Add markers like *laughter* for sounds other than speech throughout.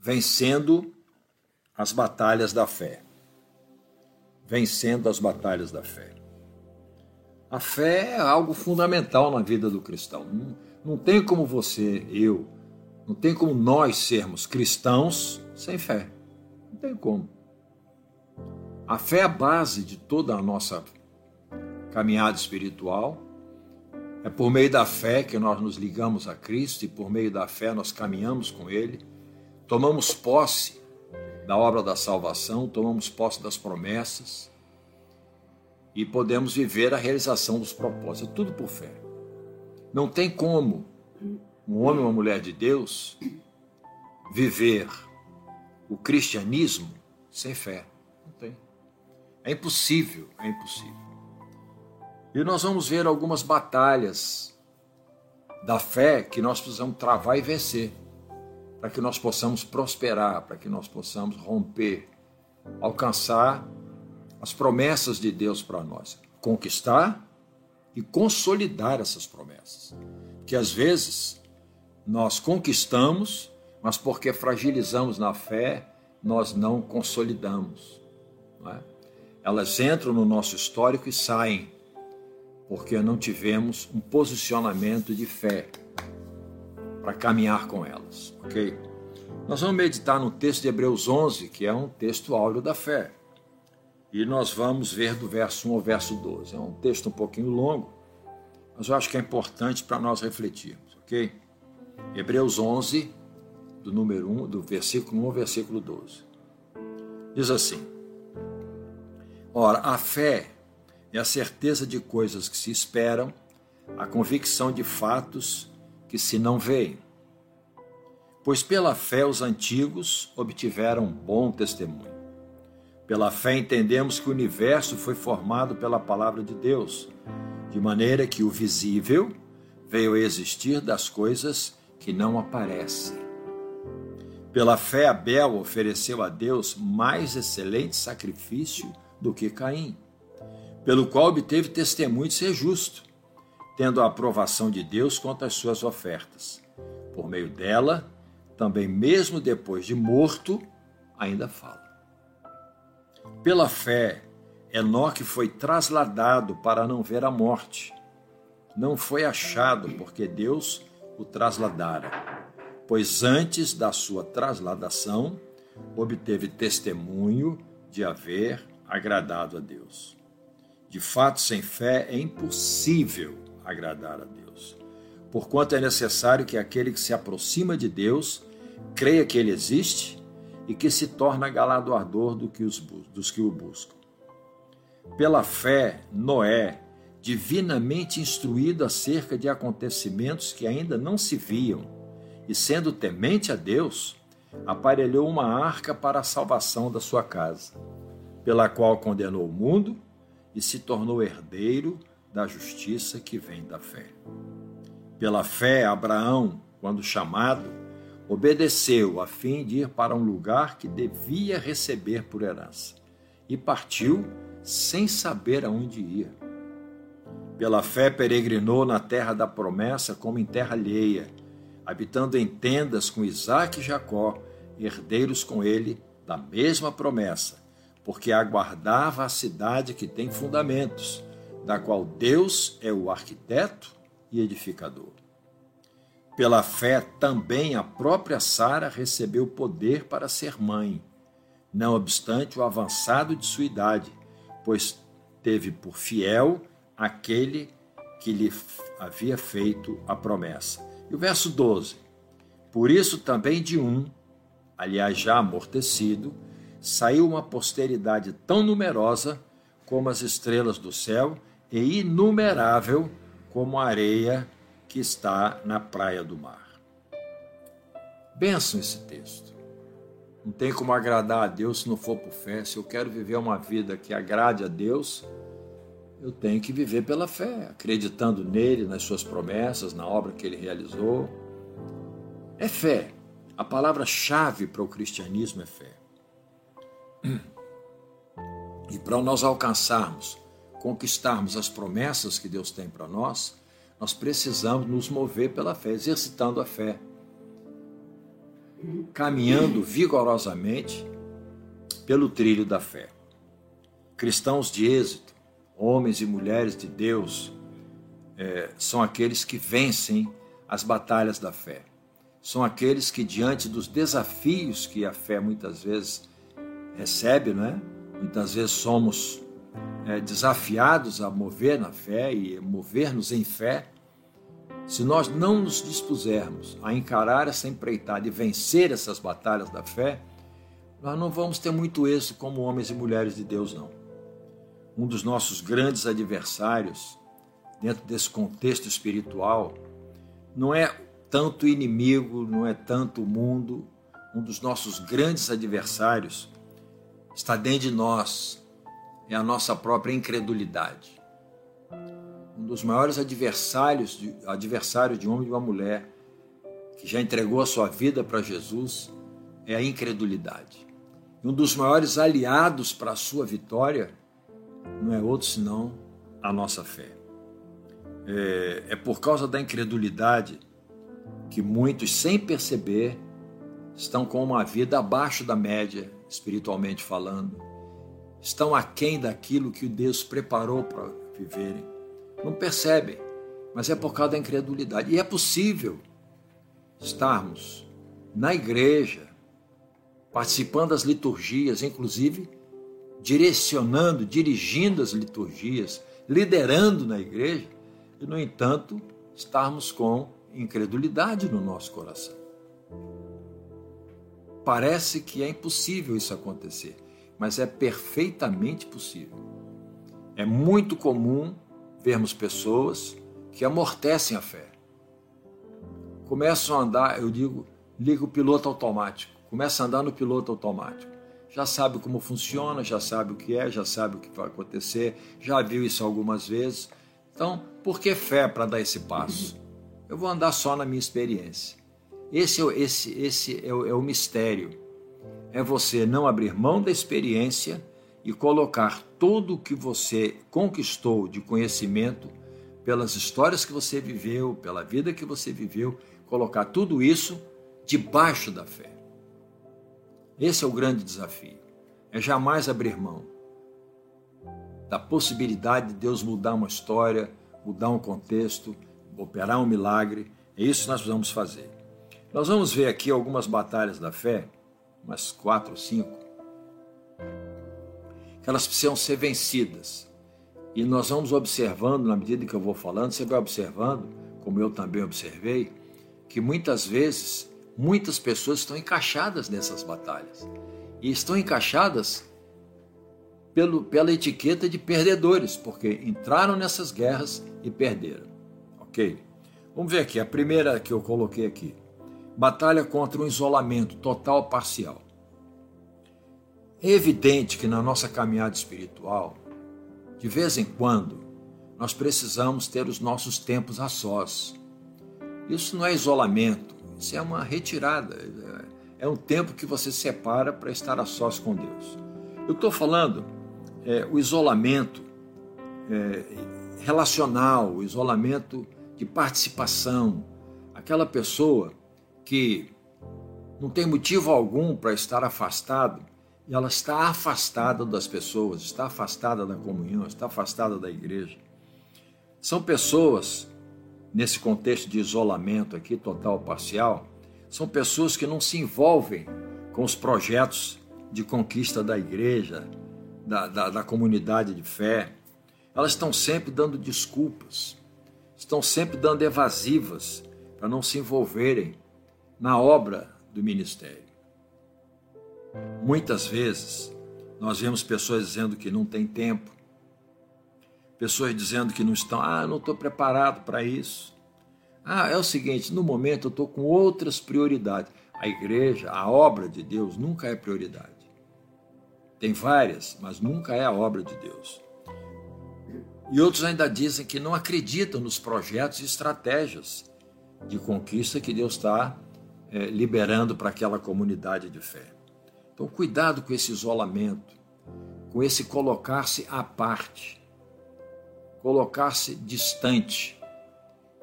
vencendo as batalhas da fé. Vencendo as batalhas da fé. A fé é algo fundamental na vida do cristão. Não, tem como você, eu, não tem como nós sermos cristãos sem fé. Não tem como. A fé é a base de toda a nossa caminhada espiritual. É por meio da fé que nós nos ligamos a Cristo e por meio da fé nós caminhamos com Ele. Tomamos posse da obra da salvação, tomamos posse das promessas e podemos viver a realização dos propósitos. Tudo por fé. Não tem como um homem ou uma mulher de Deus viver o cristianismo sem fé. Não tem. É impossível, é impossível. E nós vamos ver algumas batalhas da fé que nós precisamos travar e vencer, para que nós possamos prosperar, para que nós possamos romper, alcançar as promessas de Deus para nós, conquistar e consolidar essas promessas. Que às vezes nós conquistamos, mas porque fragilizamos na fé, nós não consolidamos. Não é? Elas entram no nosso histórico e saem, porque não tivemos um posicionamento de fé para caminhar com elas, ok? Nós vamos meditar no texto de Hebreus 11, que é um texto áureo da fé. E nós vamos ver do verso 1 ao verso 12. É um texto um pouquinho longo, mas eu acho que é importante para nós refletirmos, ok? Hebreus 11, do número 1, do versículo 1 ao versículo 12. Diz assim: Ora, a fé é a certeza de coisas que se esperam, a convicção de fatos que se não veem. Pois pela fé os antigos obtiveram bom testemunho. Pela fé entendemos que o universo foi formado pela palavra de Deus, de maneira que o visível veio a existir das coisas que não aparecem. Pela fé, Abel ofereceu a Deus mais excelente sacrifício do que Caim, pelo qual obteve testemunho de ser justo, tendo a aprovação de Deus quanto às suas ofertas. Por meio dela, também mesmo depois de morto, ainda fala. Pela fé, Enoque foi trasladado para não ver a morte. Não foi achado porque Deus o trasladara, pois antes da sua trasladação obteve testemunho de haver agradado a Deus. De fato, sem fé é impossível agradar a Deus, porquanto é necessário que aquele que se aproxima de Deus creia que ele existe e que se torna galardoador do que os, dos que o buscam. Pela fé, Noé, divinamente instruído acerca de acontecimentos que ainda não se viam, e sendo temente a Deus, aparelhou uma arca para a salvação da sua casa, pela qual condenou o mundo e se tornou herdeiro da justiça que vem da fé. Pela fé, Abraão, quando chamado, obedeceu a fim de ir para um lugar que devia receber por herança e partiu sem saber aonde ia. Pela fé peregrinou na terra da promessa como em terra alheia, habitando em tendas com Isaac e Jacó, herdeiros com ele da mesma promessa, porque aguardava a cidade que tem fundamentos, da qual Deus é o arquiteto e edificador. Pela fé, também a própria Sara recebeu poder para ser mãe, não obstante o avançado de sua idade, pois teve por fiel aquele que lhe havia feito a promessa. E o verso 12: Por isso também de um, aliás já amortecido, saiu uma posteridade tão numerosa como as estrelas do céu e inumerável como a areia que está na praia do mar. Benção esse texto. Não tem como agradar a Deus se não for por fé. Se eu quero viver uma vida que agrade a Deus, eu tenho que viver pela fé, acreditando nele, nas suas promessas, na obra que ele realizou. É fé. A palavra-chave para o cristianismo é fé. *clears throat* E para nós alcançarmos, conquistarmos as promessas que Deus tem para nós, nós precisamos nos mover pela fé, exercitando a fé. caminhando vigorosamente pelo trilho da fé. Cristãos de êxito, homens e mulheres de Deus, é, são aqueles que vencem as batalhas da fé. São aqueles que, diante dos desafios que a fé muitas vezes recebe, não é? muitas vezes somos é, desafiados a mover na fé e mover-nos em fé, se nós não nos dispusermos a encarar essa empreitada e vencer essas batalhas da fé, nós não vamos ter muito êxito como homens e mulheres de Deus, não. Um dos nossos grandes adversários, dentro desse contexto espiritual, não é tanto o inimigo, não é tanto o mundo. Um dos nossos grandes adversários está dentro de nós, é a nossa própria incredulidade. Um dos maiores adversários de, adversários de um homem e de uma mulher que já entregou a sua vida para Jesus é a incredulidade. E um dos maiores aliados para a sua vitória não é outro senão a nossa fé. É, é por causa da incredulidade que muitos, sem perceber, estão com uma vida abaixo da média, espiritualmente falando, estão aquém daquilo que Deus preparou para viverem. Não percebem, mas é por causa da incredulidade. E é possível estarmos na igreja, participando das liturgias, inclusive direcionando, dirigindo as liturgias, liderando na igreja, e, no entanto, estarmos com incredulidade no nosso coração. Parece que é impossível isso acontecer, mas é perfeitamente possível. É muito comum vermos pessoas que amortecem a fé. Começam a andar, eu digo, liga o piloto automático, começa a andar no piloto automático. Já sabe como funciona, já sabe o que é, já sabe o que vai acontecer, já viu isso algumas vezes. Então, por que fé para dar esse passo? Eu vou andar só na minha experiência. Esse, é esse, esse é, é o mistério. É você não abrir mão da experiência e colocar tudo o que você conquistou de conhecimento, pelas histórias que você viveu, pela vida que você viveu, colocar tudo isso debaixo da fé. Esse é o grande desafio. É jamais abrir mão da possibilidade de Deus mudar uma história, mudar um contexto, operar um milagre. É isso que nós precisamos fazer. Nós vamos ver aqui algumas batalhas da fé, umas quatro ou cinco, que elas precisam ser vencidas. E nós vamos observando, na medida que eu vou falando, você vai observando, como eu também observei, que muitas vezes muitas pessoas estão encaixadas nessas batalhas. E estão encaixadas pelo, pela etiqueta de perdedores, porque entraram nessas guerras e perderam. Ok? Vamos ver aqui, a primeira que eu coloquei aqui. Batalha contra o isolamento total parcial. É evidente que na nossa caminhada espiritual, de vez em quando, nós precisamos ter os nossos tempos a sós. Isso não é isolamento, isso é uma retirada. É um tempo que você separa para estar a sós com Deus. Eu estou falando é, o isolamento é, relacional, o isolamento de participação. Aquela pessoa que não tem motivo algum para estar afastado, e ela está afastada das pessoas, está afastada da comunhão, está afastada da igreja. São pessoas, nesse contexto de isolamento aqui, total parcial, são pessoas que não se envolvem com os projetos de conquista da igreja, da, da, da comunidade de fé. Elas estão sempre dando desculpas, estão sempre dando evasivas para não se envolverem na obra do ministério. Muitas vezes nós vemos pessoas dizendo que não tem tempo, pessoas dizendo que não estão, ah, não estou preparado para isso. Ah, é o seguinte, no momento eu estou com outras prioridades. A igreja, a obra de Deus nunca é prioridade. Tem várias, mas nunca é a obra de Deus. E outros ainda dizem que não acreditam nos projetos e estratégias de conquista que Deus está é, liberando para aquela comunidade de fé. Então, cuidado com esse isolamento, com esse colocar-se à parte, colocar-se distante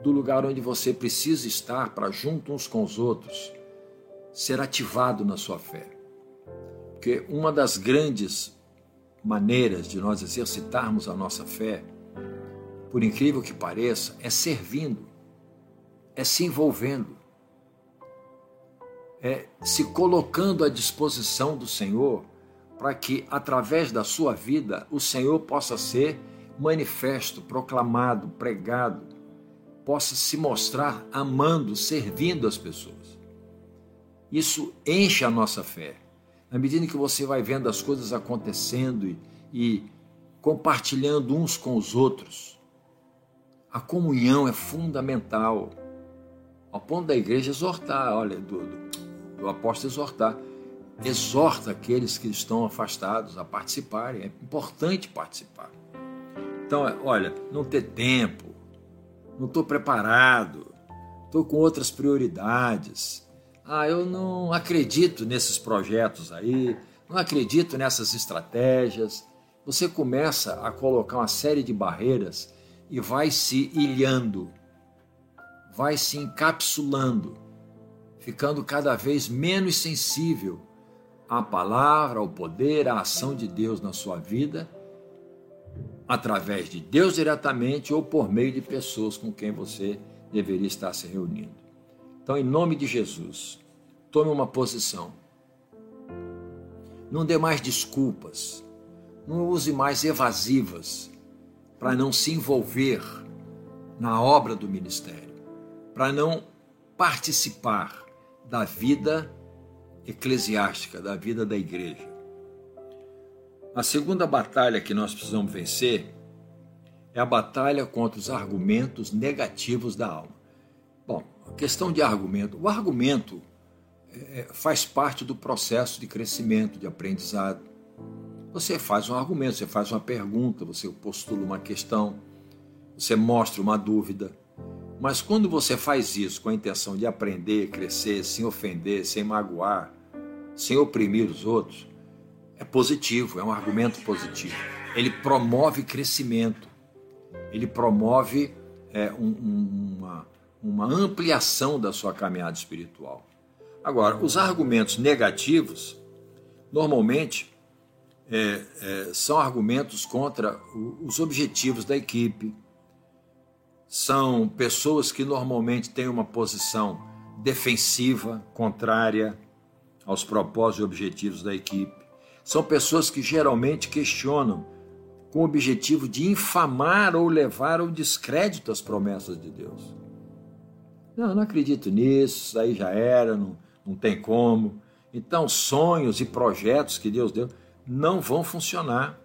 do lugar onde você precisa estar para junto uns com os outros, ser ativado na sua fé. Porque uma das grandes maneiras de nós exercitarmos a nossa fé, por incrível que pareça, é servindo, é se envolvendo, é se colocando à disposição do Senhor para que, através da sua vida, o Senhor possa ser manifesto, proclamado, pregado, possa se mostrar amando, servindo as pessoas. Isso enche a nossa fé. Na medida que você vai vendo as coisas acontecendo e, e compartilhando uns com os outros, a comunhão é fundamental. Ao ponto da igreja exortar, olha, do, do, do apóstolo exortar, exorta aqueles que estão afastados a participarem. É importante participar. Então, olha, não ter tempo, não estou preparado, estou com outras prioridades. Ah, eu não acredito nesses projetos aí, não acredito nessas estratégias. Você começa a colocar uma série de barreiras e vai se ilhando, vai se encapsulando, ficando cada vez menos sensível à palavra, ao poder, à ação de Deus na sua vida, através de Deus diretamente ou por meio de pessoas com quem você deveria estar se reunindo. Então, em nome de Jesus, tome uma posição. Não dê mais desculpas. Não use mais evasivas para não se envolver na obra do ministério, para não participar da vida eclesiástica, da vida da igreja. A segunda batalha que nós precisamos vencer é a batalha contra os argumentos negativos da alma. Bom, questão de argumento. O argumento é, faz parte do processo de crescimento, de aprendizado. Você faz um argumento, você faz uma pergunta, você postula uma questão, você mostra uma dúvida. Mas quando você faz isso com a intenção de aprender, crescer, sem ofender, sem magoar, sem oprimir os outros, é positivo, é um argumento positivo. Ele promove crescimento, ele promove é, um, um, uma, uma ampliação da sua caminhada espiritual. Agora, os argumentos negativos, normalmente, é, é, são argumentos contra os objetivos da equipe. São pessoas que normalmente têm uma posição defensiva, contrária aos propósitos e objetivos da equipe. São pessoas que geralmente questionam com o objetivo de infamar ou levar ao descrédito as promessas de Deus. Não, não acredito nisso, isso aí já era, não, não tem como. Então, sonhos e projetos que Deus deu não vão funcionar.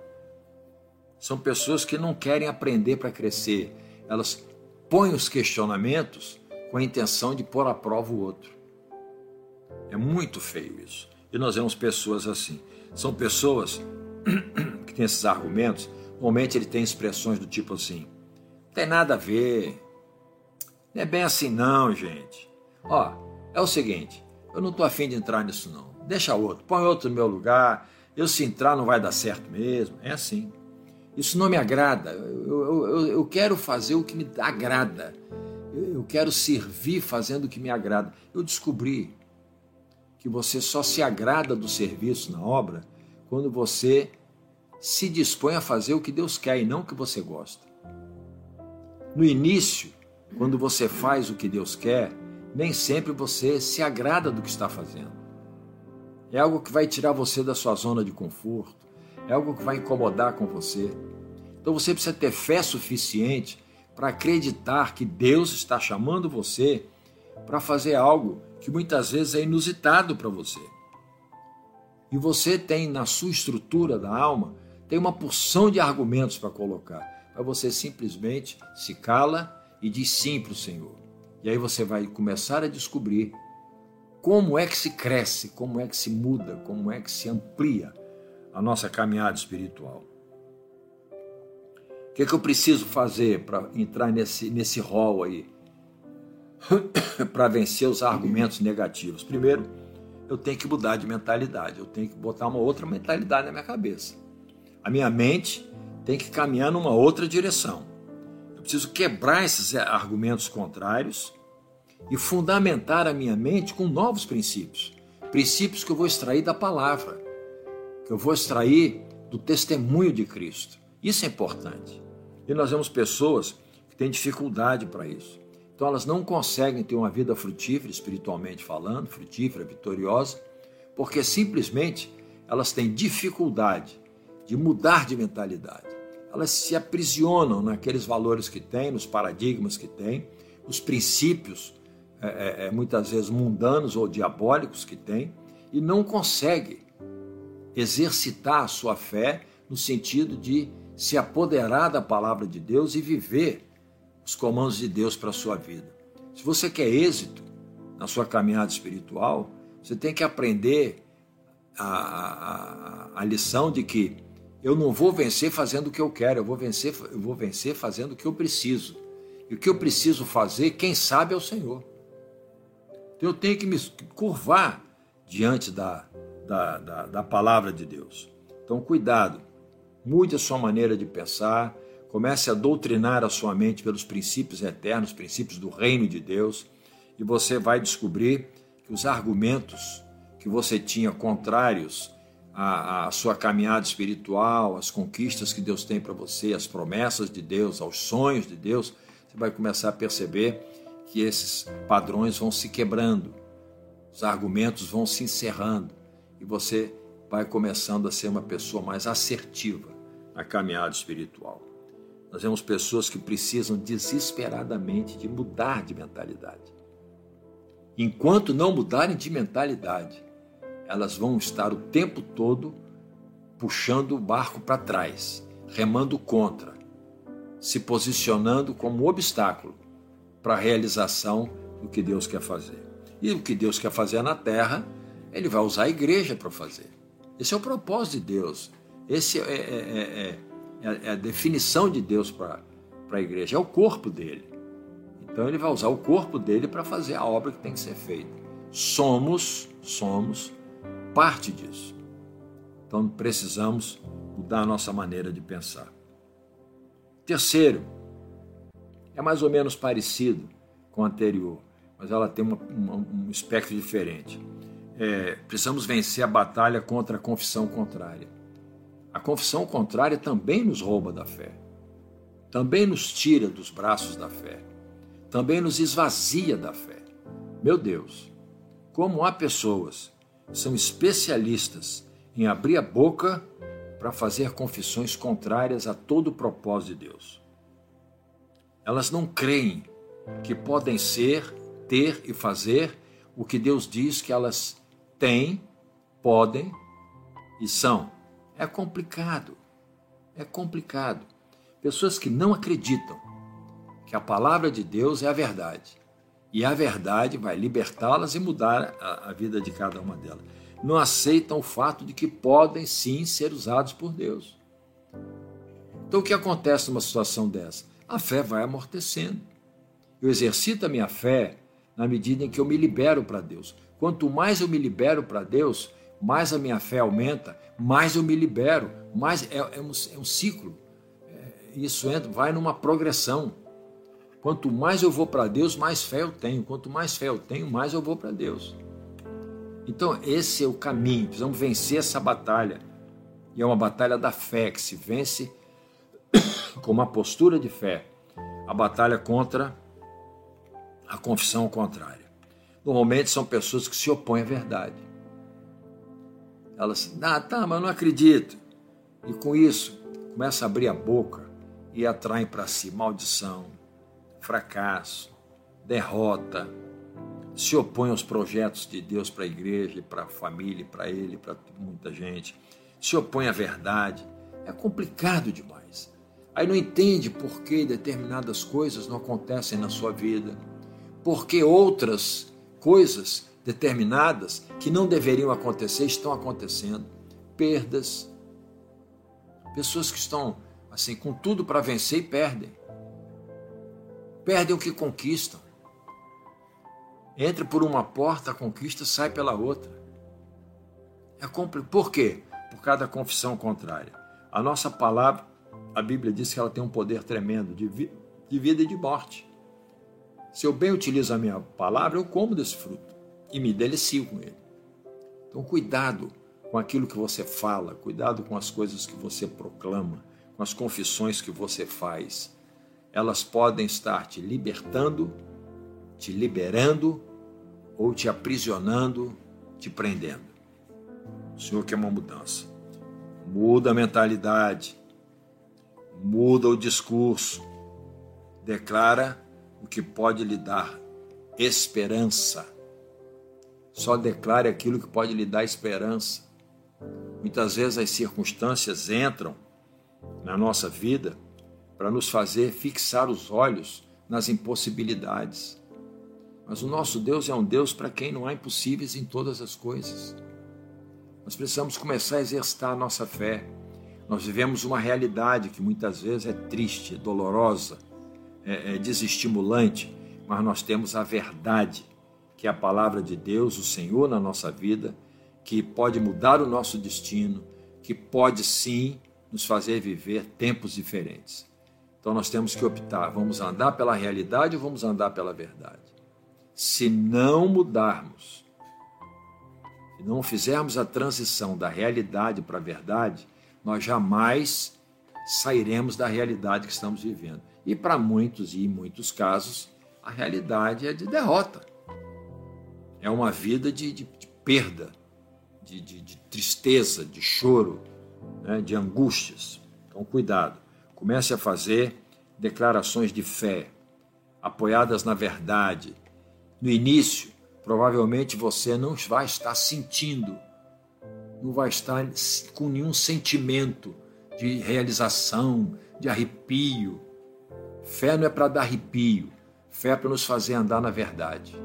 São pessoas que não querem aprender para crescer. Elas põem os questionamentos com a intenção de pôr à prova o outro. É muito feio isso. E nós vemos pessoas assim. São pessoas *coughs* que têm esses argumentos. Normalmente ele tem expressões do tipo assim: não tem nada a ver, não é bem assim, não, gente. Ó, é o seguinte: eu não estou afim de entrar nisso, não. Deixa outro, põe outro no meu lugar. Eu, se entrar, não vai dar certo mesmo. É assim. Isso não me agrada. Eu, eu, eu quero fazer o que me agrada. Eu quero servir fazendo o que me agrada. Eu descobri que você só se agrada do serviço na obra quando você se dispõe a fazer o que Deus quer e não o que você gosta. No início, quando você faz o que Deus quer, nem sempre você se agrada do que está fazendo. É algo que vai tirar você da sua zona de conforto, é algo que vai incomodar com você. Então você precisa ter fé suficiente para acreditar que Deus está chamando você para fazer algo que muitas vezes é inusitado para você. E você tem na sua estrutura da alma, tem uma porção de argumentos para colocar. Mas você simplesmente se cala e diz sim para o Senhor. E aí você vai começar a descobrir como é que se cresce, como é que se muda, como é que se amplia a nossa caminhada espiritual. O que, é que eu preciso fazer para entrar nesse, nesse aí? *coughs* para vencer os argumentos negativos. Primeiro, eu tenho que mudar de mentalidade, eu tenho que botar uma outra mentalidade na minha cabeça. A minha mente tem que caminhar numa outra direção. Eu preciso quebrar esses argumentos contrários e fundamentar a minha mente com novos princípios. princípios que eu vou extrair da palavra, que eu vou extrair do testemunho de Cristo. Isso é importante. E nós vemos pessoas que têm dificuldade para isso. Então elas não conseguem ter uma vida frutífera, espiritualmente falando, frutífera, vitoriosa, porque simplesmente elas têm dificuldade de mudar de mentalidade. Elas se aprisionam naqueles valores que têm, nos paradigmas que têm, os princípios, é, é, muitas vezes mundanos ou diabólicos que têm, e não conseguem exercitar a sua fé no sentido de se apoderar da palavra de Deus e viver os comandos de Deus para a sua vida. Se você quer êxito na sua caminhada espiritual, você tem que aprender a, a, a lição de que eu não vou vencer fazendo o que eu quero, eu vou vencer, eu vou vencer fazendo o que eu preciso. E o que eu preciso fazer, quem sabe é o Senhor. Então eu tenho que me curvar diante da, da, da, da palavra de Deus. Então, cuidado, mude a sua maneira de pensar, comece a doutrinar a sua mente pelos princípios eternos, princípios do reino de Deus, e você vai descobrir que os argumentos que você tinha contrários à, à sua caminhada espiritual, às conquistas que Deus tem para você, às promessas de Deus, aos sonhos de Deus, você vai começar a perceber que esses padrões vão se quebrando, os argumentos vão se encerrando e você vai começando a ser uma pessoa mais assertiva na caminhada espiritual. Nós vemos pessoas que precisam desesperadamente de mudar de mentalidade. Enquanto não mudarem de mentalidade, elas vão estar o tempo todo puxando o barco para trás, remando contra, se posicionando como um obstáculo para a realização do que Deus quer fazer. E o que Deus quer fazer na terra ele vai usar a igreja para fazer. Esse é o propósito de Deus. Esse é, é, é, é a definição de Deus para a igreja. É o corpo dele. Então ele vai usar o corpo dele para fazer a obra que tem que ser feita. Somos, somos parte disso. Então precisamos mudar a nossa maneira de pensar. Terceiro, é mais ou menos parecido com o anterior, mas ela tem uma, uma, um espectro diferente é, precisamos vencer a batalha contra a confissão contrária. A confissão contrária também nos rouba da fé, também nos tira dos braços da fé, também nos esvazia da fé. Meu Deus, como há pessoas que são especialistas em abrir a boca para fazer confissões contrárias a todo o propósito de Deus. Elas não creem que podem ser, ter e fazer o que Deus diz que elas têm, podem e são. É complicado. É complicado. Pessoas que não acreditam que a palavra de Deus é a verdade. E a verdade vai libertá-las e mudar a, a vida de cada uma delas. Não aceitam o fato de que podem sim ser usados por Deus. Então o que acontece numa situação dessa? A fé vai amortecendo. Eu exercito a minha fé na medida em que eu me libero para Deus. Quanto mais eu me libero para Deus, mais a minha fé aumenta, mais eu me libero, mais é, é, um, é um, ciclo. É, isso entra, vai numa progressão. Quanto mais eu vou para Deus, mais fé eu tenho. Quanto mais fé eu tenho, mais eu vou para Deus. Então, esse é o caminho. Precisamos vencer essa batalha. E é uma batalha da fé que se vence *coughs* com uma postura de fé. A batalha contra a confissão contrária normalmente são pessoas que se opõem à verdade. Elas, ah, tá, mas não acredito. E com isso, começa a abrir a boca e atraem para si maldição, fracasso, derrota, se opõem aos projetos de Deus para a igreja, para a família, para ele, para muita gente, se opõem à verdade. É complicado demais. Aí não entende por que determinadas coisas não acontecem na sua vida, porque outras coisas determinadas que não deveriam acontecer estão acontecendo. Perdas. Pessoas que estão assim com tudo para vencer e perdem. Perdem o que conquistam. Entra por uma porta, a conquista sai pela outra. É compl... Por quê? Por causa da confissão contrária. A nossa palavra, a Bíblia diz que ela tem um poder tremendo de, vi... de vida e de morte. Se eu bem utilizo a minha palavra, eu como desse fruto e me delicio com ele. Então, cuidado com aquilo que você fala, cuidado com as coisas que você proclama, com as confissões que você faz. Elas podem estar te libertando, te liberando ou te aprisionando, te prendendo. O Senhor quer uma mudança. Muda a mentalidade, muda o discurso, declara o que pode lhe dar esperança. Só declare aquilo que pode lhe dar esperança. Muitas vezes as circunstâncias entram na nossa vida para nos fazer fixar os olhos nas impossibilidades. Mas o nosso Deus é um Deus para quem não há impossíveis em todas as coisas. Nós precisamos começar a exercitar a nossa fé. Nós vivemos uma realidade que muitas vezes é triste, dolorosa, é, é desestimulante, mas nós temos a verdade, que é a palavra de Deus, o Senhor na nossa vida, que pode mudar o nosso destino, que pode sim nos fazer viver tempos diferentes. Então nós temos que optar: vamos andar pela realidade ou vamos andar pela verdade? Se não mudarmos, se não fizermos a transição da realidade para a verdade, nós jamais sairemos da realidade que estamos vivendo. E para muitos e em muitos casos, a realidade é de derrota. É uma vida de, de, de perda, de, de, tristeza, de choro, né, de angústias. Então, cuidado. Comece a fazer declarações de fé, apoiadas na verdade. No início, provavelmente você não vai estar sentindo, não vai estar com nenhum sentimento de realização, de arrepio. Fé não é para dar arrepio, fé é para nos fazer andar na verdade.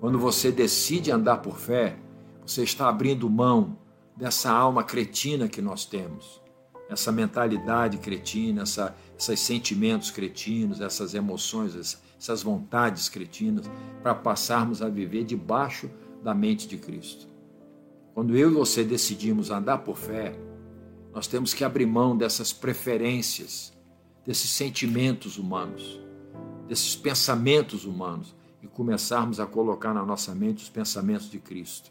Quando você decide andar por fé, você está abrindo mão dessa alma cretina que nós temos, essa mentalidade cretina, essa, esses sentimentos cretinos, essas emoções, essas vontades cretinas, para passarmos a viver debaixo da mente de Cristo. Quando eu e você decidimos andar por fé, nós temos que abrir mão dessas preferências, desses sentimentos humanos, desses pensamentos humanos e começarmos a colocar na nossa mente os pensamentos de Cristo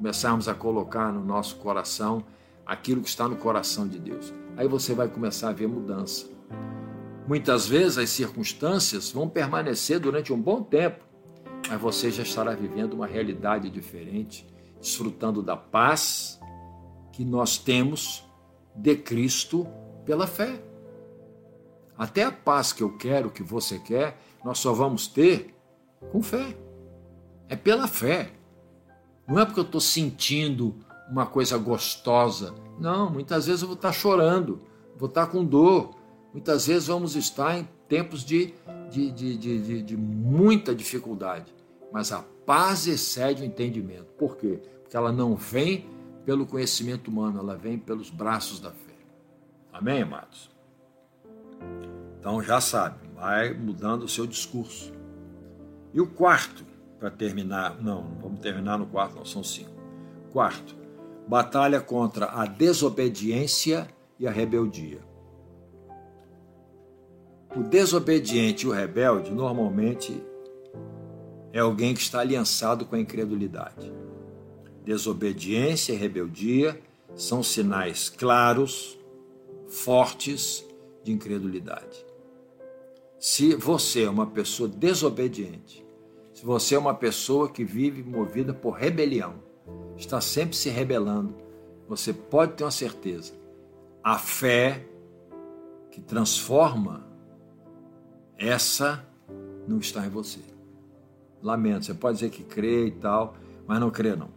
começarmos a colocar no nosso coração aquilo que está no coração de Deus. Aí você vai começar a ver mudança. Muitas vezes as circunstâncias vão permanecer durante um bom tempo, mas você já estará vivendo uma realidade diferente, desfrutando da paz que nós temos de Cristo pela fé. Até a paz que eu quero, que você quer, nós só vamos ter com fé. É pela fé. Não é porque eu estou sentindo uma coisa gostosa. Não, muitas vezes eu vou estar chorando, vou estar com dor. Muitas vezes vamos estar em tempos de, de, de, de, de muita dificuldade. Mas a paz excede o entendimento. Por quê? Porque ela não vem pelo conhecimento humano, ela vem pelos braços da fé. Amém, amados? Então já sabe, vai mudando o seu discurso. E o quarto, para terminar. Não, vamos terminar no quarto, não, são cinco. Quarto, batalha contra a desobediência e a rebeldia. O desobediente e o rebelde normalmente é alguém que está aliançado com a incredulidade. Desobediência e rebeldia são sinais claros, fortes de incredulidade. Se você é uma pessoa desobediente, se você é uma pessoa que vive movida por rebelião, está sempre se rebelando, você pode ter uma certeza. A fé que transforma essa não está em você. Lamento, você pode dizer que crê e tal, mas não crê não.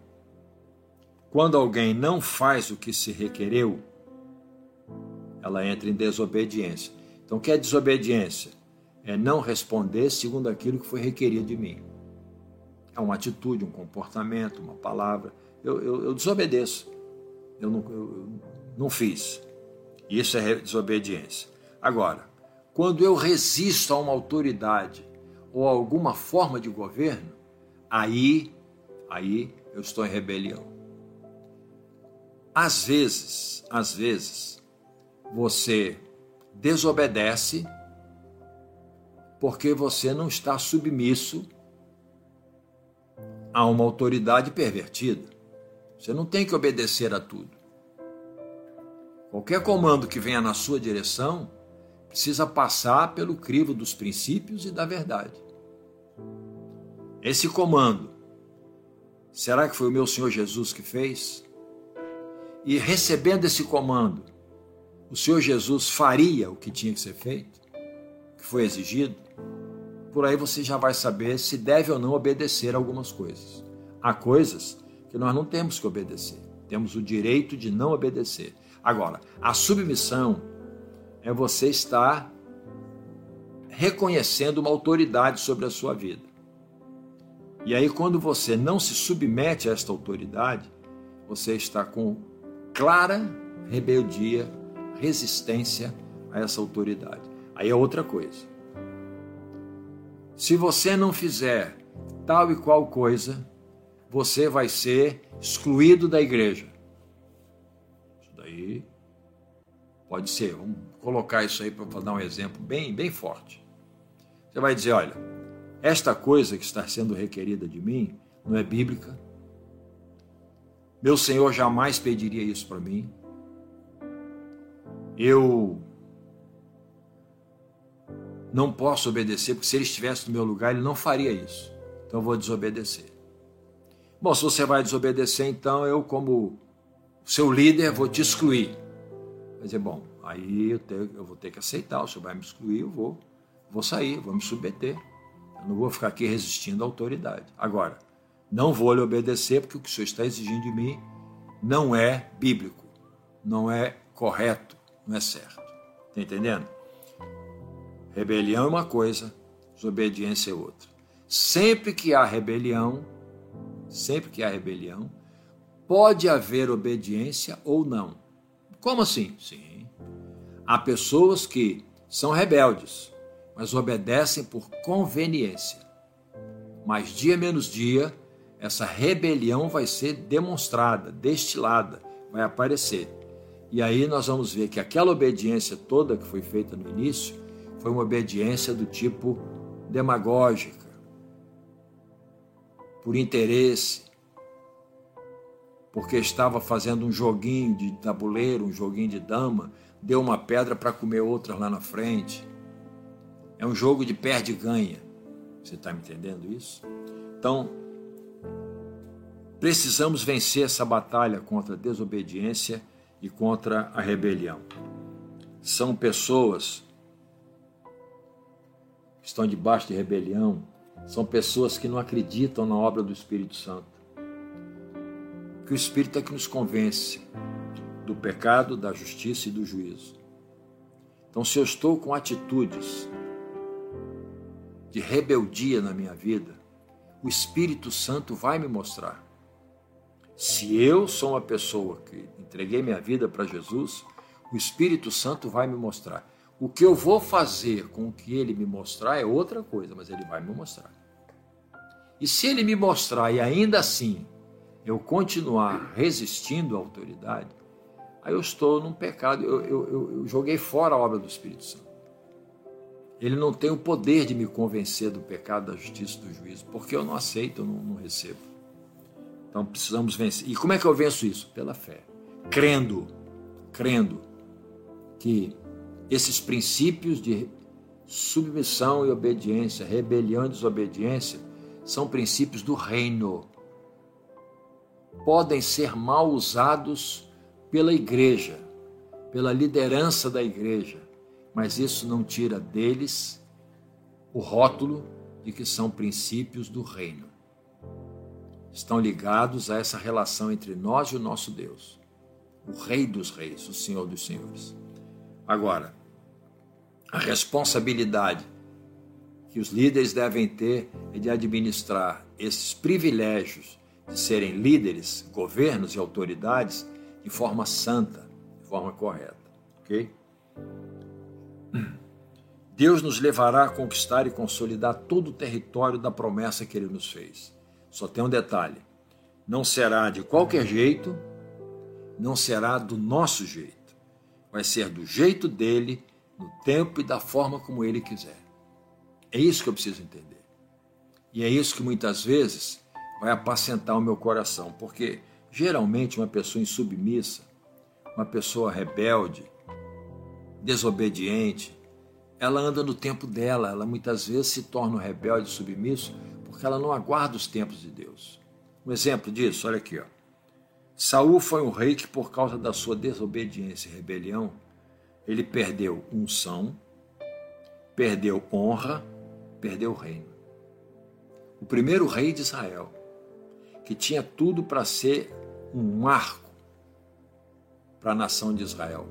Quando alguém não faz o que se requereu, ela entra em desobediência. Então, o que é desobediência? É não responder segundo aquilo que foi requerido de mim. É uma atitude, um comportamento, uma palavra. Eu, eu, eu desobedeço. Eu não, eu não fiz. Isso é desobediência. Agora, quando eu resisto a uma autoridade ou a alguma forma de governo, aí, aí eu estou em rebelião. Às vezes, às vezes, você desobedece porque você não está submisso a uma autoridade pervertida. Você não tem que obedecer a tudo. Qualquer comando que venha na sua direção precisa passar pelo crivo dos princípios e da verdade. Esse comando, será que foi o meu Senhor Jesus que fez? E recebendo esse comando, o Senhor Jesus faria o que tinha que ser feito, que foi exigido? Por aí você já vai saber se deve ou não obedecer algumas coisas. Há coisas que nós não temos que obedecer, temos o direito de não obedecer. Agora, a submissão é você estar reconhecendo uma autoridade sobre a sua vida. E aí, quando você não se submete a esta autoridade, você está com clara rebeldia, resistência a essa autoridade. Aí é outra coisa. Se você não fizer tal e qual coisa, você vai ser excluído da igreja. Isso daí pode ser. Vamos colocar isso aí para dar um exemplo bem, bem forte. Você vai dizer: olha, esta coisa que está sendo requerida de mim não é bíblica. Meu Senhor jamais pediria isso para mim. Eu não posso obedecer, porque se ele estivesse no meu lugar, ele não faria isso. Então eu vou desobedecer. Bom, se você vai desobedecer, então eu, como seu líder, vou te excluir. Vai dizer, bom, aí eu, eu vou ter que aceitar, o senhor vai me excluir, eu vou, vou sair, vou me submeter. Eu não vou ficar aqui resistindo à autoridade. Agora, não vou lhe obedecer porque o que o senhor está exigindo de mim não é bíblico, não é correto, não é certo. Está entendendo? Rebelião é uma coisa, desobediência é outra. Sempre que há rebelião, sempre que há rebelião, pode haver obediência ou não. Como assim? Sim. Há pessoas que são rebeldes, mas obedecem por conveniência. Mas dia menos dia, essa rebelião vai ser demonstrada, destilada, vai aparecer. E aí nós vamos ver que aquela obediência toda que foi feita no início foi uma obediência do tipo demagógica, por interesse, porque estava fazendo um joguinho de tabuleiro, um joguinho de dama, deu uma pedra para comer outras lá na frente. É um jogo de perde-ganha. Você está me entendendo isso? Então, precisamos vencer essa batalha contra a desobediência e contra a rebelião. São pessoas que estão debaixo de rebelião, são pessoas que não acreditam na obra do Espírito Santo. Que o Espírito é que nos convence do pecado, da justiça e do juízo. Então, se eu estou com atitudes de rebeldia na minha vida, o Espírito Santo vai me mostrar. Se eu sou uma pessoa que entreguei minha vida para Jesus, o Espírito Santo vai me mostrar. O que eu vou fazer com o que ele me mostrar é outra coisa, mas ele vai me mostrar. E se ele me mostrar e ainda assim eu continuar resistindo à autoridade, aí eu estou num pecado, eu, eu, eu joguei fora a obra do Espírito Santo. Ele não tem o poder de me convencer do pecado, da justiça do juízo, porque eu não aceito, eu não, não recebo. Então precisamos vencer. E como é que eu venço isso? Pela fé. Crendo, crendo que esses princípios de submissão e obediência, rebelião e desobediência, são princípios do reino. Podem ser mal usados pela igreja, pela liderança da igreja, mas isso não tira deles o rótulo de que são princípios do reino. Estão ligados a essa relação entre nós e o nosso Deus, o Rei dos Reis, o Senhor dos Senhores. Agora, a responsabilidade que os líderes devem ter é de administrar esses privilégios de serem líderes, governos e autoridades de forma santa, de forma correta, ok? Deus nos levará a conquistar e consolidar todo o território da promessa que Ele nos fez. Só tem um detalhe: não será de qualquer jeito, não será do nosso jeito. Vai ser do jeito dele, no tempo e da forma como ele quiser. É isso que eu preciso entender. E é isso que muitas vezes vai apacentar o meu coração, porque Geralmente, uma pessoa insubmissa, uma pessoa rebelde, desobediente, ela anda no tempo dela, ela muitas vezes se torna um rebelde submisso porque ela não aguarda os tempos de Deus. Um exemplo disso, olha aqui, ó. Saul foi um rei que, por causa da sua desobediência e rebelião, ele perdeu unção, perdeu honra, perdeu o reino. O primeiro rei de Israel, que tinha tudo para ser um marco para a nação de Israel,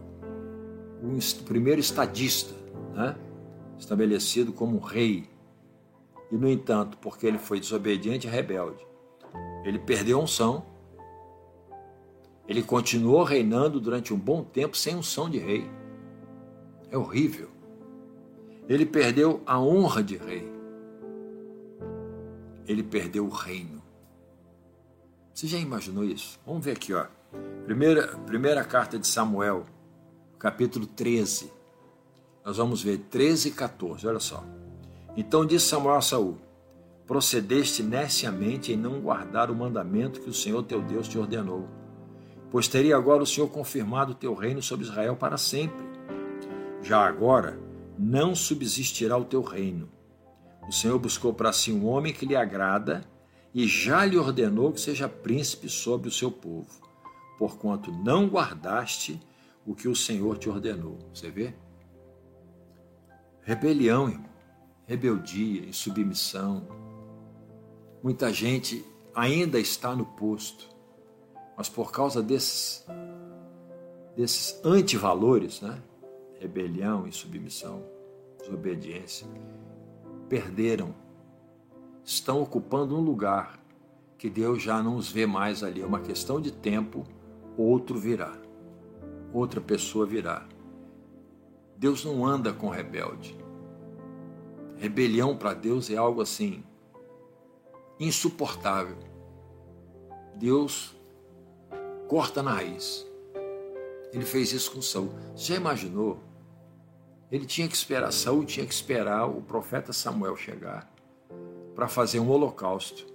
o primeiro estadista, né? estabelecido como um rei. E, no entanto, porque ele foi desobediente e rebelde, ele perdeu a unção, ele continuou reinando durante um bom tempo sem unção de rei. É horrível. Ele perdeu a honra de rei. Ele perdeu o reino. Você já imaginou isso? Vamos ver aqui, ó. Primeira, primeira carta de Samuel, capítulo 13. Nós vamos ver 13 e 14, olha só. Então disse Samuel a Saul: Procedeste neciamente em não guardar o mandamento que o Senhor teu Deus te ordenou, pois teria agora o Senhor confirmado o teu reino sobre Israel para sempre. Já agora não subsistirá o teu reino. O Senhor buscou para si um homem que lhe agrada e já lhe ordenou que seja príncipe sobre o seu povo, porquanto não guardaste o que o Senhor te ordenou. Você vê? Rebelião, irmão. Rebeldia e submissão. Muita gente ainda está no posto, mas por causa desses, desses antivalores, né? rebelião e submissão, desobediência, perderam, estão ocupando um lugar que Deus já não os vê mais ali. É uma questão de tempo, outro virá, outra pessoa virá. Deus não anda com rebelde. Rebelião para Deus é algo assim insuportável. Deus corta na raiz. Ele fez isso com Saul. Você já imaginou ele tinha que esperar, Saul tinha que esperar o profeta Samuel chegar para fazer um holocausto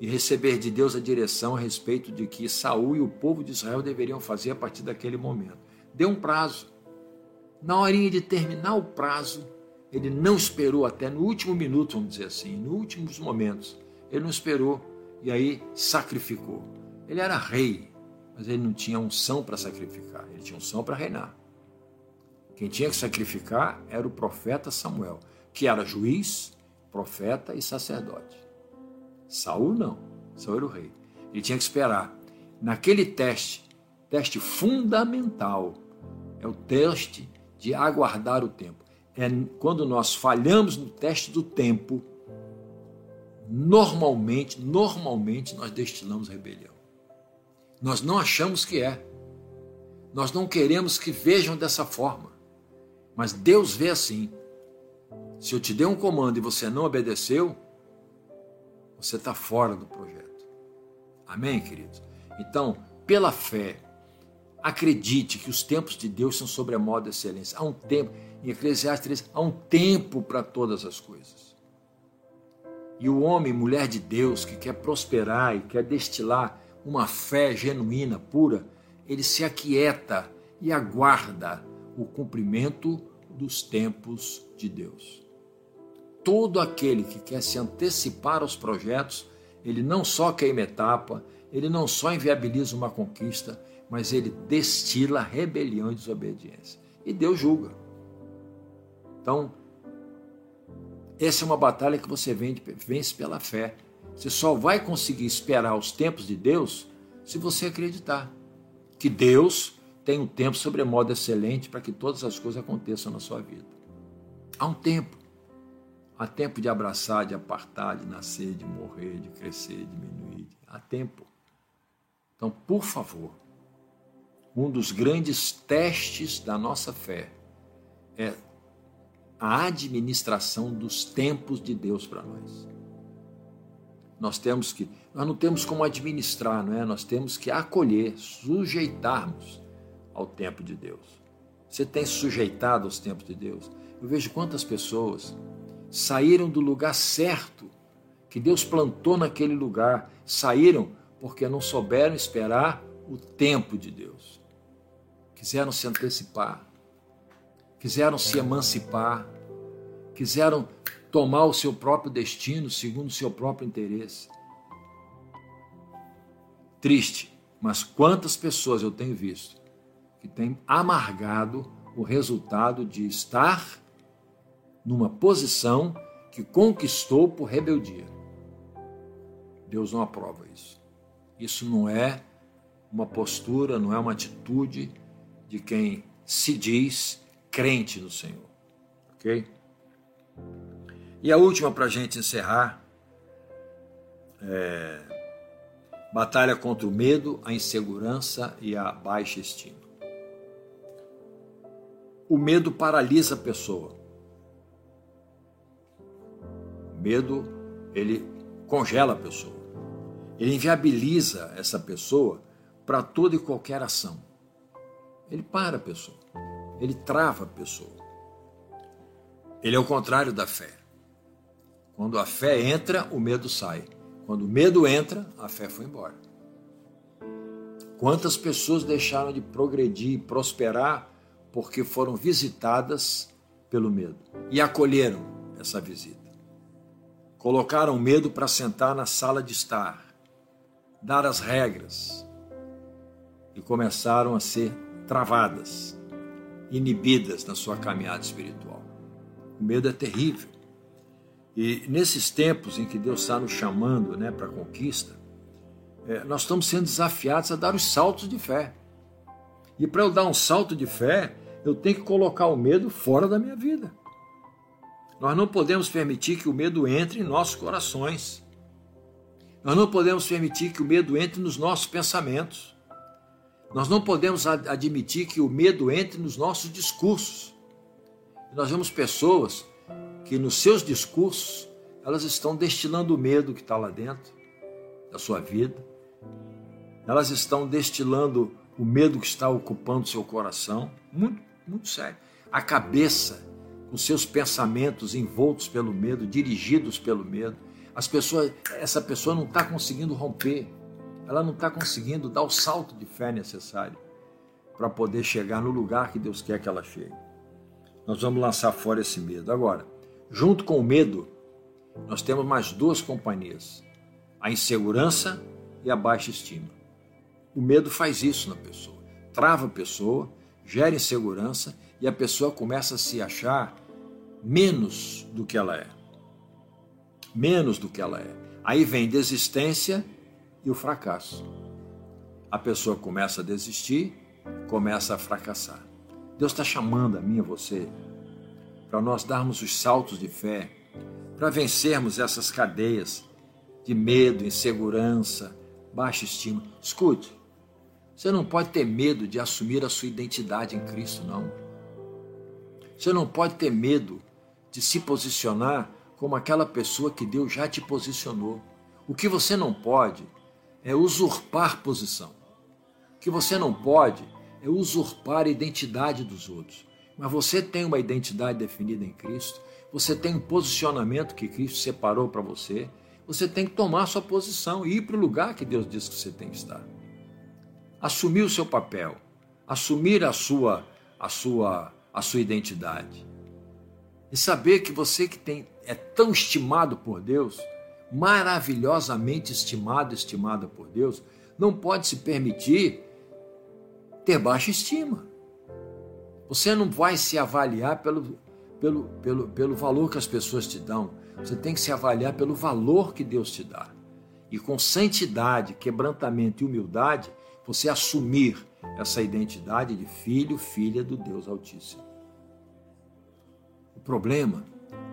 e receber de Deus a direção a respeito de que Saul e o povo de Israel deveriam fazer a partir daquele momento. Deu um prazo. Na horinha de terminar o prazo, ele não esperou até no último minuto, vamos dizer assim, nos últimos momentos. Ele não esperou e aí sacrificou. Ele era rei, mas ele não tinha unção para sacrificar, ele tinha unção para reinar. Quem tinha que sacrificar era o profeta Samuel, que era juiz, profeta e sacerdote. Saul não, Saul era o rei. Ele tinha que esperar. Naquele teste, teste fundamental, é o teste de aguardar o tempo. É quando nós falhamos no teste do tempo, normalmente, normalmente nós destilamos rebelião. Nós não achamos que é. Nós não queremos que vejam dessa forma. Mas Deus vê assim. Se eu te dei um comando e você não obedeceu, você está fora do projeto. Amém, queridos? Então, pela fé, acredite que os tempos de Deus são sobre a moda excelência. Há um tempo, em Eclesiastes 3, há um tempo para todas as coisas. E o homem, mulher de Deus, que quer prosperar e quer destilar uma fé genuína, pura, ele se aquieta e aguarda o cumprimento dos tempos de Deus. Todo aquele que quer se antecipar aos projetos, ele não só queima etapa, ele não só inviabiliza uma conquista, mas ele destila rebelião e desobediência. E Deus julga. Então, essa é uma batalha que você vence pela fé. Você só vai conseguir esperar os tempos de Deus se você acreditar que Deus tem um tempo sobremodo excelente para que todas as coisas aconteçam na sua vida. Há um tempo. Há tempo de abraçar, de apartar, de nascer, de morrer, de crescer, diminuir. Há tempo. Então, por favor, um dos grandes testes da nossa fé é a administração dos tempos de Deus para nós. Nós temos que, nós não temos como administrar, não é? Nós temos que acolher, sujeitarmos ao tempo de Deus? Você tem sujeitado aos tempos de Deus? Eu vejo quantas pessoas saíram do lugar certo que Deus plantou naquele lugar, saíram porque não souberam esperar o tempo de Deus. Quiseram se antecipar, quiseram se emancipar, quiseram tomar o seu próprio destino segundo o seu próprio interesse. Triste, mas quantas pessoas eu tenho visto que têm amargado o resultado de estar numa posição que conquistou por rebeldia. Deus não aprova isso. Isso não é uma postura, não é uma atitude de quem se diz crente no Senhor. Ok? E a última para a gente encerrar é batalha contra o medo, a insegurança e a baixa estima. O medo paralisa a pessoa. O medo, ele congela a pessoa. Ele inviabiliza essa pessoa para toda e qualquer ação. Ele para a pessoa. Ele trava a pessoa. Ele é o contrário da fé. Quando a fé entra, o medo sai. Quando o medo entra, a fé foi embora. Quantas pessoas deixaram de progredir e prosperar porque foram visitadas pelo medo e acolheram essa visita? Colocaram medo para sentar na sala de estar, dar as regras e começaram a ser travadas, inibidas na sua caminhada espiritual. O medo é terrível. E nesses tempos em que Deus está nos chamando né, para a conquista, é, nós estamos sendo desafiados a dar os saltos de fé. E para eu dar um salto de fé, eu tenho que colocar o medo fora da minha vida. Nós não podemos permitir que o medo entre em nossos corações. Nós não podemos permitir que o medo entre nos nossos pensamentos. Nós não podemos admitir que o medo entre nos nossos discursos. Nós vemos pessoas que nos seus discursos elas estão destilando o medo que está lá dentro da sua vida. Elas estão destilando o medo que está ocupando seu coração. Muito, muito sério. A cabeça, os seus pensamentos envoltos pelo medo, dirigidos pelo medo. As pessoas, essa pessoa não está conseguindo romper. Ela não está conseguindo dar o salto de fé necessário para poder chegar no lugar que Deus quer que ela chegue. Nós vamos lançar fora esse medo. Agora, Junto com o medo, nós temos mais duas companhias: a insegurança e a baixa estima. O medo faz isso na pessoa, trava a pessoa, gera insegurança e a pessoa começa a se achar menos do que ela é. Menos do que ela é. Aí vem desistência e o fracasso. A pessoa começa a desistir, começa a fracassar. Deus está chamando a mim e você para nós darmos os saltos de fé, para vencermos essas cadeias de medo, insegurança, baixa estima. Escute, você não pode ter medo de assumir a sua identidade em Cristo, não. Você não pode ter medo de se posicionar como aquela pessoa que Deus já te posicionou. O que você não pode é usurpar posição. O que você não pode é usurpar a identidade dos outros. Mas você tem uma identidade definida em Cristo, você tem um posicionamento que Cristo separou para você, você tem que tomar sua posição e ir para o lugar que Deus diz que você tem que estar. Assumir o seu papel, assumir a sua a sua a sua identidade. E saber que você que tem é tão estimado por Deus, maravilhosamente estimado, estimada por Deus, não pode se permitir ter baixa estima. Você não vai se avaliar pelo, pelo, pelo, pelo valor que as pessoas te dão. Você tem que se avaliar pelo valor que Deus te dá. E com santidade, quebrantamento e humildade, você assumir essa identidade de filho, filha do Deus Altíssimo. O problema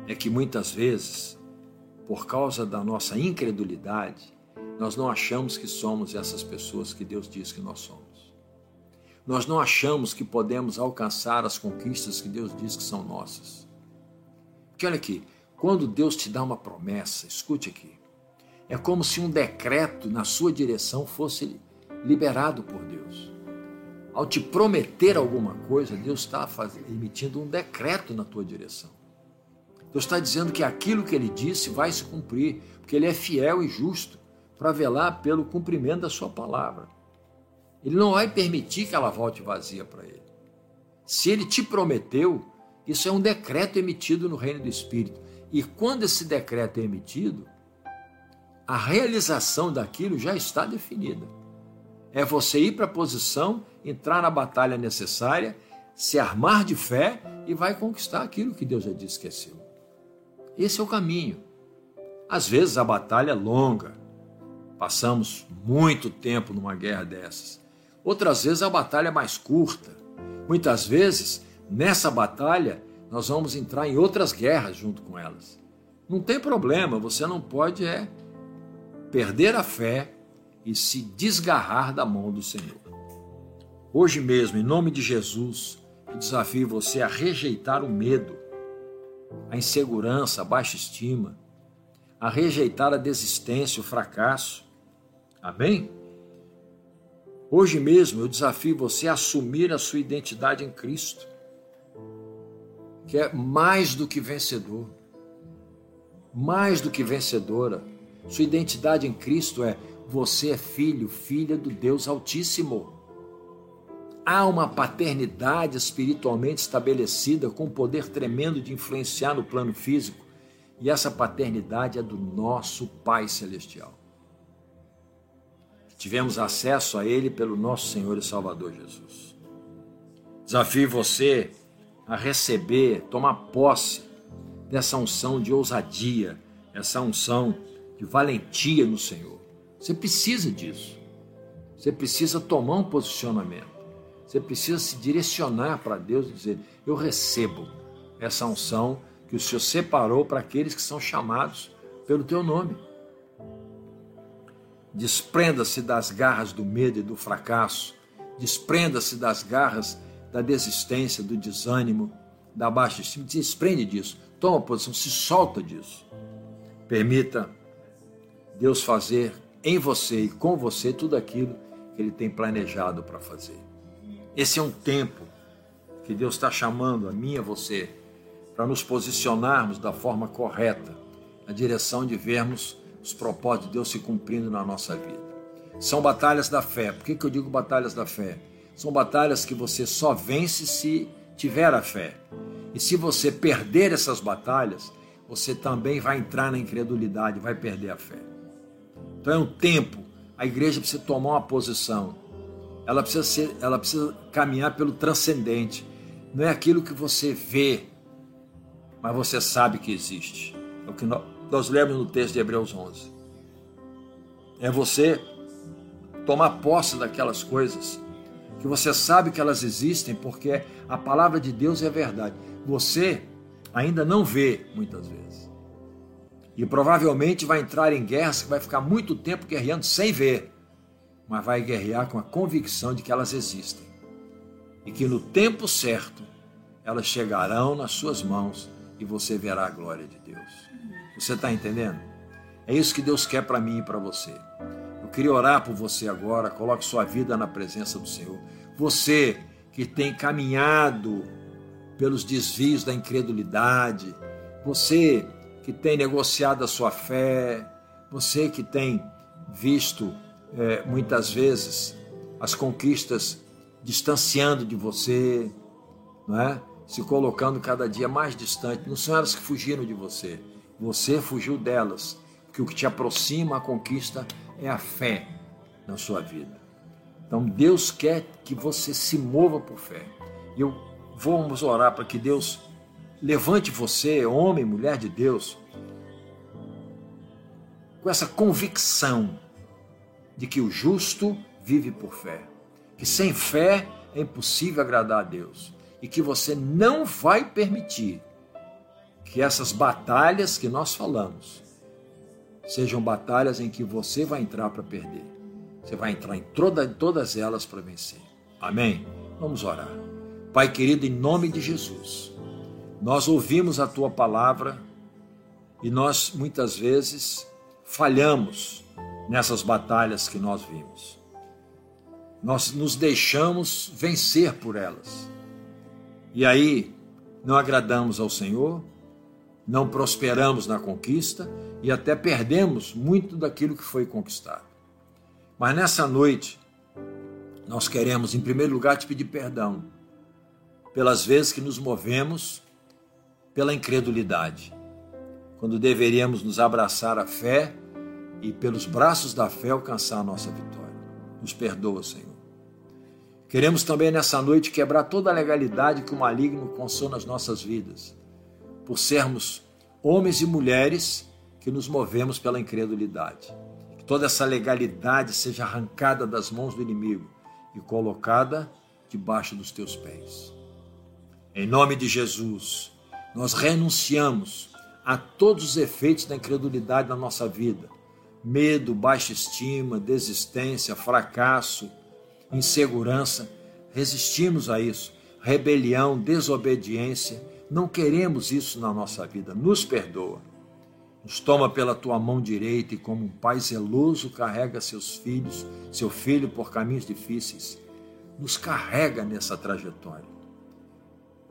é que muitas vezes, por causa da nossa incredulidade, nós não achamos que somos essas pessoas que Deus diz que nós somos nós não achamos que podemos alcançar as conquistas que Deus diz que são nossas. Porque olha aqui, quando Deus te dá uma promessa, escute aqui, é como se um decreto na sua direção fosse liberado por Deus. Ao te prometer alguma coisa, Deus está emitindo um decreto na tua direção. Deus está dizendo que aquilo que ele disse vai se cumprir, porque ele é fiel e justo para velar pelo cumprimento da sua palavra. Ele não vai permitir que ela volte vazia para ele. Se ele te prometeu, isso é um decreto emitido no reino do Espírito. E quando esse decreto é emitido, a realização daquilo já está definida. É você ir para a posição, entrar na batalha necessária, se armar de fé e vai conquistar aquilo que Deus já disse que é seu. Esse é o caminho. Às vezes a batalha é longa. Passamos muito tempo numa guerra dessas. Outras vezes a batalha é mais curta. Muitas vezes, nessa batalha, nós vamos entrar em outras guerras junto com elas. Não tem problema, você não pode é perder a fé e se desgarrar da mão do Senhor. Hoje mesmo, em nome de Jesus, eu desafio você a rejeitar o medo, a insegurança, a baixa estima, a rejeitar a desistência, o fracasso. Amém? Hoje mesmo eu desafio você a assumir a sua identidade em Cristo, que é mais do que vencedor, mais do que vencedora. Sua identidade em Cristo é você é filho, filha do Deus Altíssimo. Há uma paternidade espiritualmente estabelecida com um poder tremendo de influenciar no plano físico, e essa paternidade é do nosso Pai Celestial. Tivemos acesso a Ele pelo nosso Senhor e Salvador Jesus. Desafio você a receber, tomar posse dessa unção de ousadia, essa unção de valentia no Senhor. Você precisa disso. Você precisa tomar um posicionamento. Você precisa se direcionar para Deus e dizer: Eu recebo essa unção que o Senhor separou para aqueles que são chamados pelo teu nome. Desprenda-se das garras do medo e do fracasso. Desprenda-se das garras da desistência, do desânimo, da baixa estima. Desprende disso. Toma posição, se solta disso. Permita Deus fazer em você e com você tudo aquilo que Ele tem planejado para fazer. Esse é um tempo que Deus está chamando a mim e a você para nos posicionarmos da forma correta, na direção de vermos os propósitos de Deus se cumprindo na nossa vida. São batalhas da fé. Por que, que eu digo batalhas da fé? São batalhas que você só vence se tiver a fé. E se você perder essas batalhas, você também vai entrar na incredulidade, vai perder a fé. Então é um tempo, a igreja precisa tomar uma posição. Ela precisa ser, ela precisa caminhar pelo transcendente. Não é aquilo que você vê, mas você sabe que existe. É o que nós, nós lemos no texto de Hebreus 11. É você tomar posse daquelas coisas que você sabe que elas existem porque a palavra de Deus é verdade. Você ainda não vê muitas vezes. E provavelmente vai entrar em guerras que vai ficar muito tempo guerreando sem ver, mas vai guerrear com a convicção de que elas existem. E que no tempo certo elas chegarão nas suas mãos e você verá a glória de Deus. Você está entendendo? É isso que Deus quer para mim e para você. Eu queria orar por você agora. Coloque sua vida na presença do Senhor. Você que tem caminhado pelos desvios da incredulidade, você que tem negociado a sua fé, você que tem visto é, muitas vezes as conquistas distanciando de você, não é? se colocando cada dia mais distante. Não são elas que fugiram de você, você fugiu delas. Porque o que te aproxima à conquista é a fé na sua vida. Então Deus quer que você se mova por fé. E eu vamos orar para que Deus Levante você, homem, mulher de Deus, com essa convicção de que o justo vive por fé, que sem fé é impossível agradar a Deus e que você não vai permitir que essas batalhas que nós falamos sejam batalhas em que você vai entrar para perder. Você vai entrar em toda, todas elas para vencer. Amém? Vamos orar. Pai querido, em nome de Jesus. Nós ouvimos a tua palavra e nós muitas vezes falhamos nessas batalhas que nós vimos. Nós nos deixamos vencer por elas. E aí não agradamos ao Senhor não prosperamos na conquista e até perdemos muito daquilo que foi conquistado. Mas nessa noite, nós queremos, em primeiro lugar, te pedir perdão pelas vezes que nos movemos pela incredulidade, quando deveríamos nos abraçar à fé e, pelos braços da fé, alcançar a nossa vitória. Nos perdoa, Senhor. Queremos também nessa noite quebrar toda a legalidade que o maligno consome nas nossas vidas, por sermos homens e mulheres que nos movemos pela incredulidade. Que toda essa legalidade seja arrancada das mãos do inimigo e colocada debaixo dos teus pés. Em nome de Jesus, nós renunciamos a todos os efeitos da incredulidade na nossa vida: medo, baixa estima, desistência, fracasso, insegurança. Resistimos a isso. Rebelião, desobediência. Não queremos isso na nossa vida. Nos perdoa. Nos toma pela tua mão direita e, como um pai zeloso, carrega seus filhos, seu filho por caminhos difíceis. Nos carrega nessa trajetória.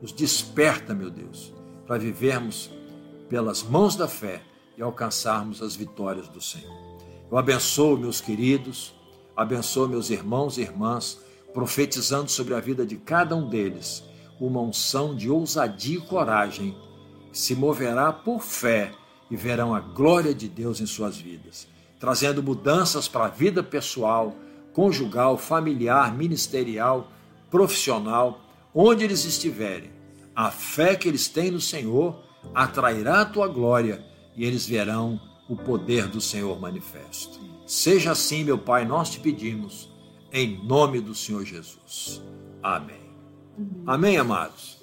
Nos desperta, meu Deus, para vivermos pelas mãos da fé e alcançarmos as vitórias do Senhor. Eu abençoo meus queridos, abençoo meus irmãos e irmãs, profetizando sobre a vida de cada um deles uma unção de ousadia e coragem que se moverá por fé e verão a glória de Deus em suas vidas, trazendo mudanças para a vida pessoal, conjugal, familiar, ministerial, profissional, onde eles estiverem. A fé que eles têm no Senhor atrairá a tua glória e eles verão o poder do Senhor manifesto. Seja assim, meu Pai, nós te pedimos, em nome do Senhor Jesus. Amém. Amém, amados.